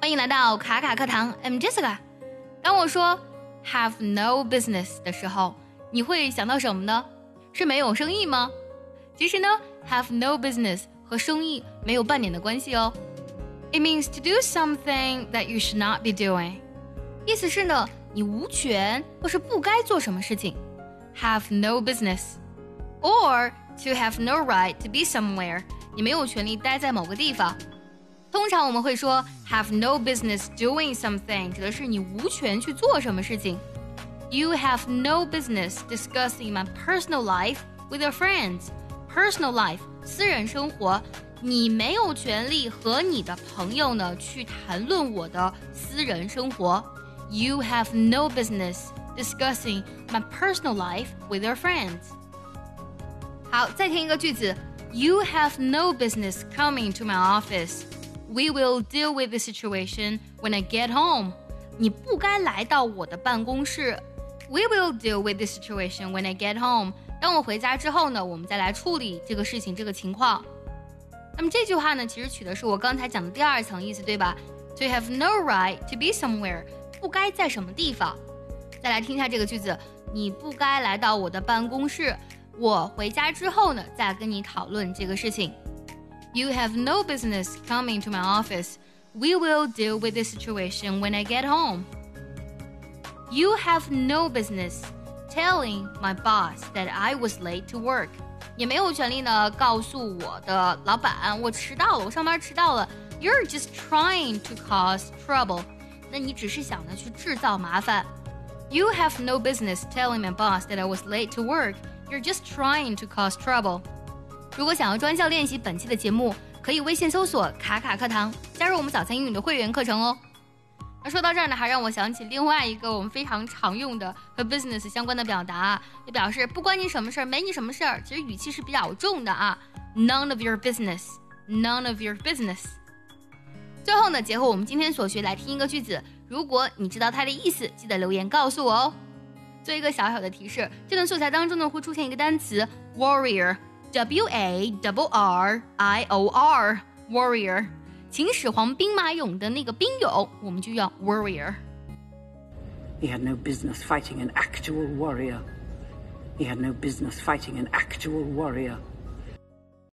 欢迎来到卡卡课堂，I'm Jessica。当我说 have no business 的时候，你会想到什么呢？是没有生意吗？其实呢，have no business 和生意没有半点的关系哦。It means to do something that you should not be doing。意思是呢，你无权或是不该做什么事情。Have no business，or to have no right to be somewhere。你没有权利待在某个地方。 通常我们会说 have no business doing something，指的是你无权去做什么事情。You have no business discussing my personal life with your friends. Personal life，私人生活，你没有权利和你的朋友呢去谈论我的私人生活。You have no business discussing my personal life with your friends. 好，再听一个句子。You have no business coming to my office. We will deal with the situation when I get home. 你不该来到我的办公室。We will deal with the situation when I get home. 当我回家之后呢，我们再来处理这个事情，这个情况。那么这句话呢，其实取的是我刚才讲的第二层意思，对吧？To have no right to be somewhere，不该在什么地方。再来听一下这个句子：你不该来到我的办公室。我回家之后呢，再跟你讨论这个事情。 You have no business coming to my office. We will deal with the situation when I get home. You have no business telling my boss that I was late to work. 也没有权利呢告诉我的老板我迟到了，我上班迟到了。You're just trying to cause trouble. 那你只是想呢去制造麻烦。You have no business telling my boss that I was late to work. You're just trying to cause trouble. 如果想要专项练习本期的节目，可以微信搜索“卡卡课堂”，加入我们早餐英语的会员课程哦。那说到这儿呢，还让我想起另外一个我们非常常用的和 business 相关的表达，就表示不关你什么事儿，没你什么事儿。其实语气是比较重的啊，None of your business，None of your business。最后呢，结合我们今天所学来听一个句子，如果你知道它的意思，记得留言告诉我哦。做一个小小的提示，这段素材当中呢会出现一个单词 warrior warrior，w a w r i o r，warrior，秦始皇兵马俑的那个兵俑，我们就要 warrior。He had no business fighting an actual warrior. He had no business fighting an actual warrior.